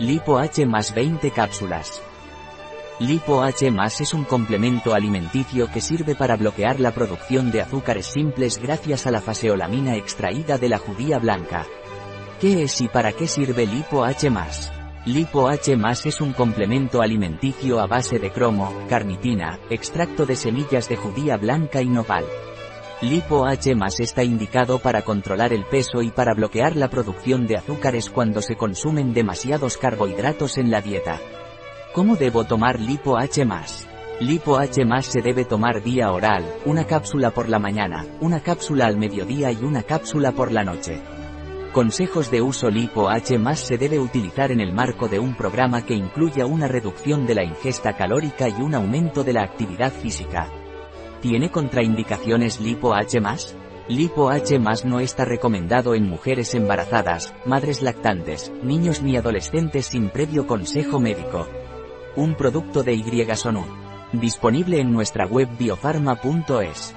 Lipo H más 20 cápsulas. Lipo H más es un complemento alimenticio que sirve para bloquear la producción de azúcares simples gracias a la faseolamina extraída de la judía blanca. ¿Qué es y para qué sirve Lipo H más? Lipo H es un complemento alimenticio a base de cromo, carnitina, extracto de semillas de judía blanca y nopal. Lipo H está indicado para controlar el peso y para bloquear la producción de azúcares cuando se consumen demasiados carbohidratos en la dieta. ¿Cómo debo tomar Lipo H Lipo H se debe tomar vía oral, una cápsula por la mañana, una cápsula al mediodía y una cápsula por la noche. Consejos de uso Lipo H se debe utilizar en el marco de un programa que incluya una reducción de la ingesta calórica y un aumento de la actividad física. ¿Tiene contraindicaciones Lipo H+. Lipo H+, no está recomendado en mujeres embarazadas, madres lactantes, niños ni adolescentes sin previo consejo médico. Un producto de Y Disponible en nuestra web biofarma.es.